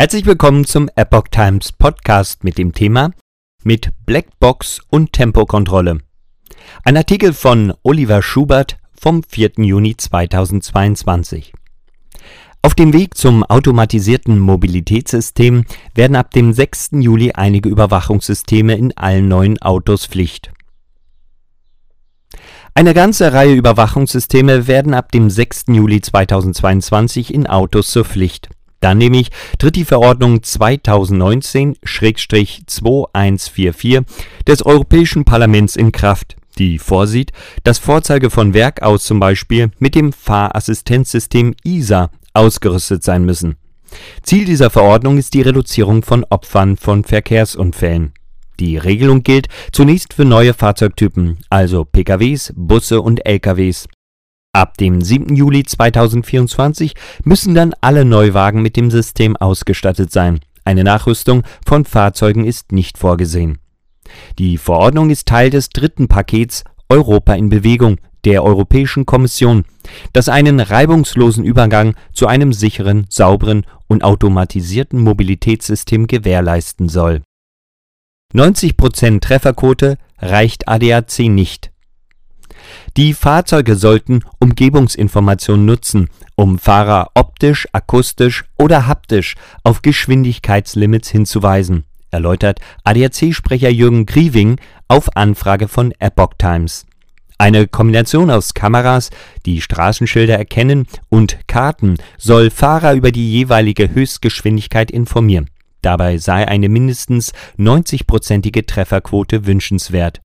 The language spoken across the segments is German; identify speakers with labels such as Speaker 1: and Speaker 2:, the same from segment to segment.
Speaker 1: Herzlich willkommen zum Epoch Times Podcast mit dem Thema mit Blackbox und Tempokontrolle. Ein Artikel von Oliver Schubert vom 4. Juni 2022. Auf dem Weg zum automatisierten Mobilitätssystem werden ab dem 6. Juli einige Überwachungssysteme in allen neuen Autos Pflicht. Eine ganze Reihe Überwachungssysteme werden ab dem 6. Juli 2022 in Autos zur Pflicht. Dann nämlich tritt die Verordnung 2019-2144 des Europäischen Parlaments in Kraft, die vorsieht, dass Fahrzeuge von Werk aus zum Beispiel mit dem Fahrassistenzsystem ISA ausgerüstet sein müssen. Ziel dieser Verordnung ist die Reduzierung von Opfern von Verkehrsunfällen. Die Regelung gilt zunächst für neue Fahrzeugtypen, also PKWs, Busse und LKWs. Ab dem 7. Juli 2024 müssen dann alle Neuwagen mit dem System ausgestattet sein. Eine Nachrüstung von Fahrzeugen ist nicht vorgesehen. Die Verordnung ist Teil des dritten Pakets Europa in Bewegung der Europäischen Kommission, das einen reibungslosen Übergang zu einem sicheren, sauberen und automatisierten Mobilitätssystem gewährleisten soll. 90% Trefferquote reicht ADAC nicht. Die Fahrzeuge sollten Umgebungsinformationen nutzen, um Fahrer optisch, akustisch oder haptisch auf Geschwindigkeitslimits hinzuweisen, erläutert ADAC-Sprecher Jürgen Grieving auf Anfrage von Epoch Times. Eine Kombination aus Kameras, die Straßenschilder erkennen, und Karten soll Fahrer über die jeweilige Höchstgeschwindigkeit informieren. Dabei sei eine mindestens 90-prozentige Trefferquote wünschenswert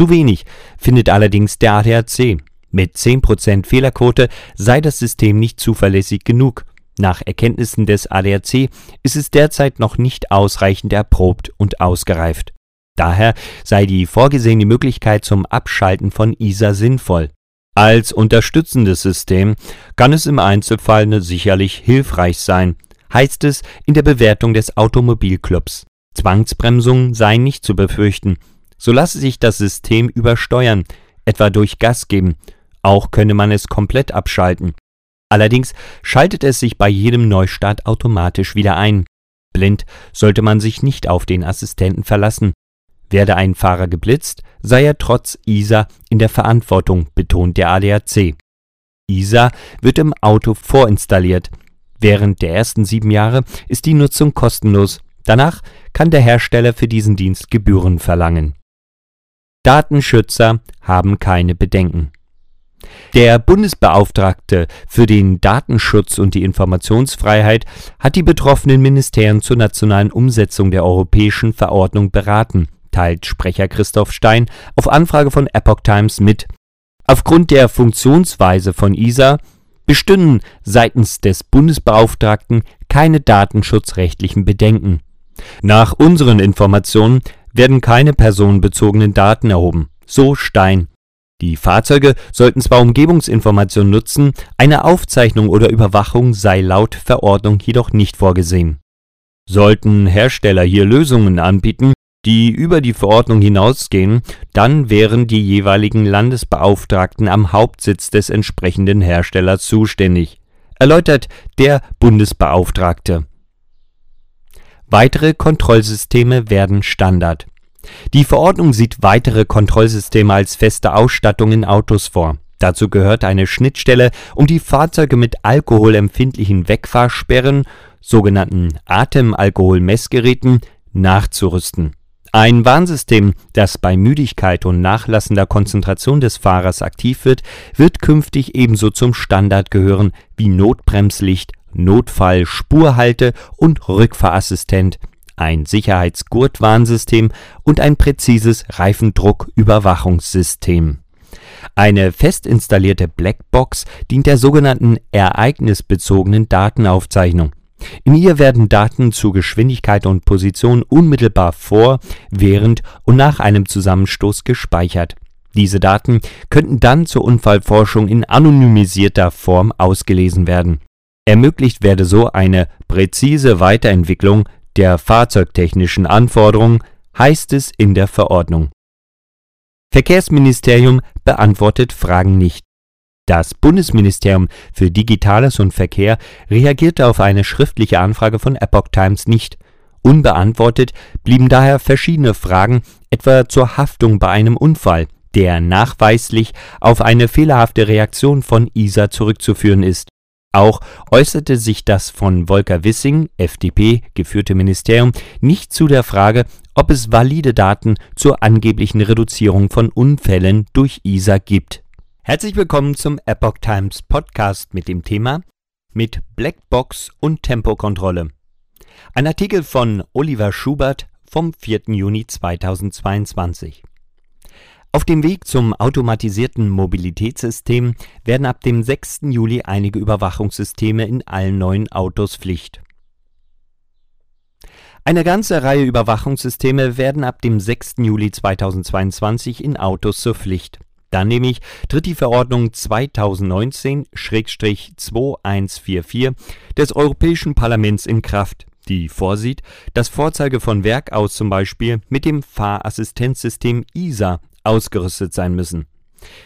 Speaker 1: zu wenig findet allerdings der ADAC. Mit 10% Fehlerquote sei das System nicht zuverlässig genug. Nach Erkenntnissen des ADAC ist es derzeit noch nicht ausreichend erprobt und ausgereift. Daher sei die vorgesehene Möglichkeit zum Abschalten von ISA sinnvoll. Als unterstützendes System kann es im Einzelfall sicherlich hilfreich sein, heißt es in der Bewertung des Automobilclubs. Zwangsbremsungen seien nicht zu befürchten, so lasse sich das System übersteuern, etwa durch Gas geben. Auch könne man es komplett abschalten. Allerdings schaltet es sich bei jedem Neustart automatisch wieder ein. Blind sollte man sich nicht auf den Assistenten verlassen. Werde ein Fahrer geblitzt, sei er trotz ISA in der Verantwortung, betont der ADAC. ISA wird im Auto vorinstalliert. Während der ersten sieben Jahre ist die Nutzung kostenlos. Danach kann der Hersteller für diesen Dienst Gebühren verlangen. Datenschützer haben keine Bedenken. Der Bundesbeauftragte für den Datenschutz und die Informationsfreiheit hat die betroffenen Ministerien zur nationalen Umsetzung der europäischen Verordnung beraten, teilt Sprecher Christoph Stein auf Anfrage von Epoch Times mit. Aufgrund der Funktionsweise von ISA bestünden seitens des Bundesbeauftragten keine datenschutzrechtlichen Bedenken. Nach unseren Informationen werden keine personenbezogenen Daten erhoben. So Stein. Die Fahrzeuge sollten zwar Umgebungsinformationen nutzen, eine Aufzeichnung oder Überwachung sei laut Verordnung jedoch nicht vorgesehen. Sollten Hersteller hier Lösungen anbieten, die über die Verordnung hinausgehen, dann wären die jeweiligen Landesbeauftragten am Hauptsitz des entsprechenden Herstellers zuständig, erläutert der Bundesbeauftragte. Weitere Kontrollsysteme werden Standard. Die Verordnung sieht weitere Kontrollsysteme als feste Ausstattung in Autos vor. Dazu gehört eine Schnittstelle, um die Fahrzeuge mit alkoholempfindlichen Wegfahrsperren, sogenannten Atemalkoholmessgeräten, nachzurüsten. Ein Warnsystem, das bei Müdigkeit und nachlassender Konzentration des Fahrers aktiv wird, wird künftig ebenso zum Standard gehören wie Notbremslicht Notfall Spurhalte und Rückfahrassistent, ein Sicherheitsgurtwarnsystem und ein präzises Reifendrucküberwachungssystem. Eine fest installierte Blackbox dient der sogenannten ereignisbezogenen Datenaufzeichnung. In ihr werden Daten zu Geschwindigkeit und Position unmittelbar vor, während und nach einem Zusammenstoß gespeichert. Diese Daten könnten dann zur Unfallforschung in anonymisierter Form ausgelesen werden Ermöglicht werde so eine präzise Weiterentwicklung der fahrzeugtechnischen Anforderungen, heißt es in der Verordnung. Verkehrsministerium beantwortet Fragen nicht Das Bundesministerium für Digitales und Verkehr reagierte auf eine schriftliche Anfrage von Epoch Times nicht. Unbeantwortet blieben daher verschiedene Fragen, etwa zur Haftung bei einem Unfall, der nachweislich auf eine fehlerhafte Reaktion von ISA zurückzuführen ist. Auch äußerte sich das von Volker Wissing, FDP, geführte Ministerium nicht zu der Frage, ob es valide Daten zur angeblichen Reduzierung von Unfällen durch ISA gibt Herzlich willkommen zum Epoch Times Podcast mit dem Thema mit Blackbox und Tempokontrolle. Ein Artikel von Oliver Schubert vom 4. Juni 2022. Auf dem Weg zum automatisierten Mobilitätssystem werden ab dem 6. Juli einige Überwachungssysteme in allen neuen Autos Pflicht. Eine ganze Reihe Überwachungssysteme werden ab dem 6. Juli 2022 in Autos zur Pflicht. Dann nämlich tritt die Verordnung 2019-2144 des Europäischen Parlaments in Kraft, die vorsieht, dass Vorzeuge von Werk aus zum Beispiel mit dem Fahrassistenzsystem ISA ausgerüstet sein müssen.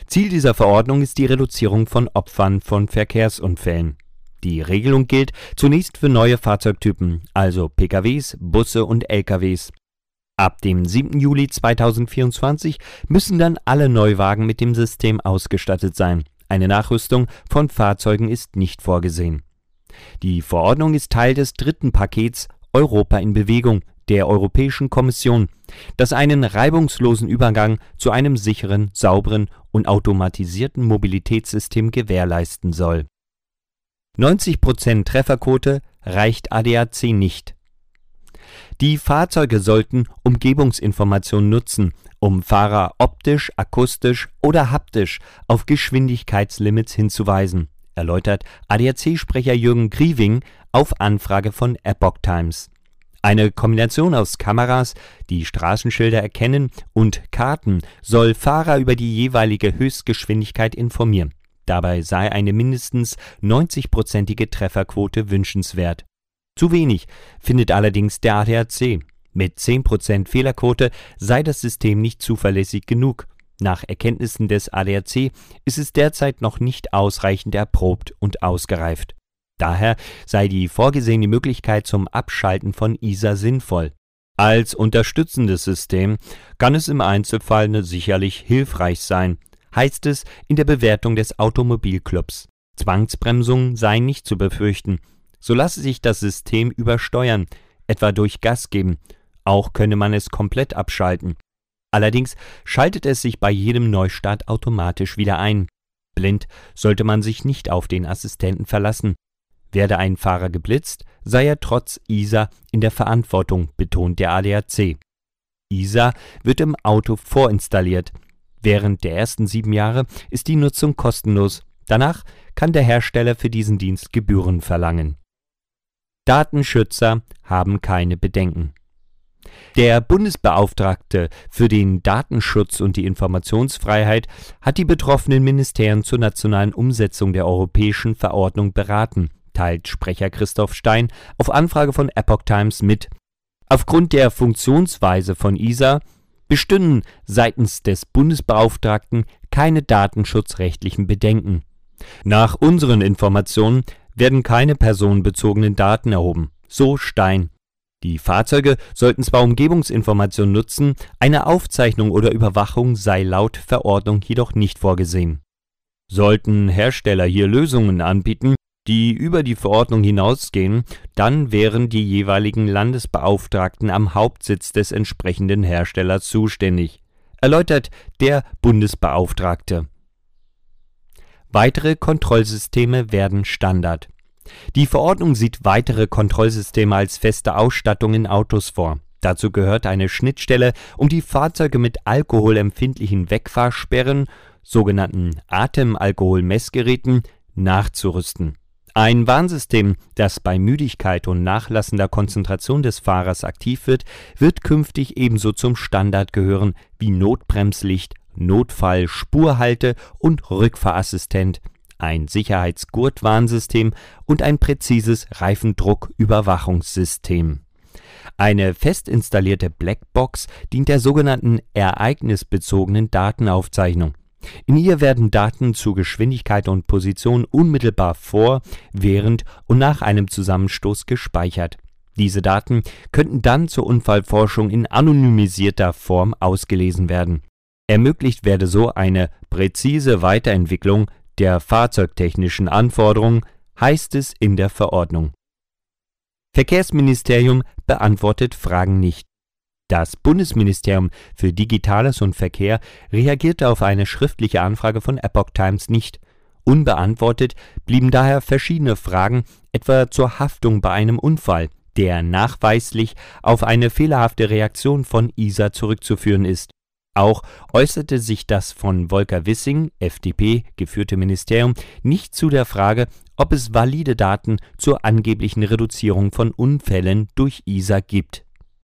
Speaker 1: Ziel dieser Verordnung ist die Reduzierung von Opfern von Verkehrsunfällen. Die Regelung gilt zunächst für neue Fahrzeugtypen, also PKWs, Busse und LKWs. Ab dem 7. Juli 2024 müssen dann alle Neuwagen mit dem System ausgestattet sein. Eine Nachrüstung von Fahrzeugen ist nicht vorgesehen. Die Verordnung ist Teil des dritten Pakets Europa in Bewegung der Europäischen Kommission, das einen reibungslosen Übergang zu einem sicheren, sauberen und automatisierten Mobilitätssystem gewährleisten soll. 90% Trefferquote reicht ADAC nicht. Die Fahrzeuge sollten Umgebungsinformationen nutzen, um Fahrer optisch, akustisch oder haptisch auf Geschwindigkeitslimits hinzuweisen, erläutert ADAC-Sprecher Jürgen Grieving auf Anfrage von Epoch Times. Eine Kombination aus Kameras, die Straßenschilder erkennen, und Karten soll Fahrer über die jeweilige Höchstgeschwindigkeit informieren. Dabei sei eine mindestens 90-prozentige Trefferquote wünschenswert zu wenig findet allerdings der ADAC. Mit 10% Fehlerquote sei das System nicht zuverlässig genug. Nach Erkenntnissen des ADAC ist es derzeit noch nicht ausreichend erprobt und ausgereift. Daher sei die vorgesehene Möglichkeit zum Abschalten von ISA sinnvoll. Als unterstützendes System kann es im Einzelfall sicherlich hilfreich sein, heißt es in der Bewertung des Automobilclubs. Zwangsbremsungen seien nicht zu befürchten, so lasse sich das System übersteuern, etwa durch Gas geben. Auch könne man es komplett abschalten. Allerdings schaltet es sich bei jedem Neustart automatisch wieder ein. Blind sollte man sich nicht auf den Assistenten verlassen. Werde ein Fahrer geblitzt, sei er trotz ISA in der Verantwortung, betont der ADAC. ISA wird im Auto vorinstalliert. Während der ersten sieben Jahre ist die Nutzung kostenlos. Danach kann der Hersteller für diesen Dienst Gebühren verlangen. Datenschützer haben keine Bedenken. Der Bundesbeauftragte für den Datenschutz und die Informationsfreiheit hat die betroffenen Ministerien zur nationalen Umsetzung der europäischen Verordnung beraten, teilt Sprecher Christoph Stein auf Anfrage von Epoch Times mit. Aufgrund der Funktionsweise von ISA bestünden seitens des Bundesbeauftragten keine datenschutzrechtlichen Bedenken. Nach unseren Informationen werden keine personenbezogenen Daten erhoben. So Stein. Die Fahrzeuge sollten zwar Umgebungsinformationen nutzen, eine Aufzeichnung oder Überwachung sei laut Verordnung jedoch nicht vorgesehen. Sollten Hersteller hier Lösungen anbieten, die über die Verordnung hinausgehen, dann wären die jeweiligen Landesbeauftragten am Hauptsitz des entsprechenden Herstellers zuständig, erläutert der Bundesbeauftragte. Weitere Kontrollsysteme werden Standard. Die Verordnung sieht weitere Kontrollsysteme als feste Ausstattung in Autos vor. Dazu gehört eine Schnittstelle, um die Fahrzeuge mit alkoholempfindlichen Wegfahrsperren, sogenannten Atemalkoholmessgeräten, nachzurüsten. Ein Warnsystem, das bei Müdigkeit und nachlassender Konzentration des Fahrers aktiv wird, wird künftig ebenso zum Standard gehören wie Notbremslicht Notfall Spurhalte und Rückfahrassistent, ein Sicherheitsgurtwarnsystem und ein präzises Reifendrucküberwachungssystem. Eine fest installierte Blackbox dient der sogenannten ereignisbezogenen Datenaufzeichnung. In ihr werden Daten zu Geschwindigkeit und Position unmittelbar vor, während und nach einem Zusammenstoß gespeichert. Diese Daten könnten dann zur Unfallforschung in anonymisierter Form ausgelesen werden. Ermöglicht werde so eine präzise Weiterentwicklung der fahrzeugtechnischen Anforderungen, heißt es in der Verordnung. Verkehrsministerium beantwortet Fragen nicht. Das Bundesministerium für Digitales und Verkehr reagierte auf eine schriftliche Anfrage von Epoch Times nicht. Unbeantwortet blieben daher verschiedene Fragen, etwa zur Haftung bei einem Unfall, der nachweislich auf eine fehlerhafte Reaktion von ISA zurückzuführen ist. Auch äußerte sich das von Volker Wissing, FDP, geführte Ministerium nicht zu der Frage, ob es valide Daten zur angeblichen Reduzierung von Unfällen durch ISA gibt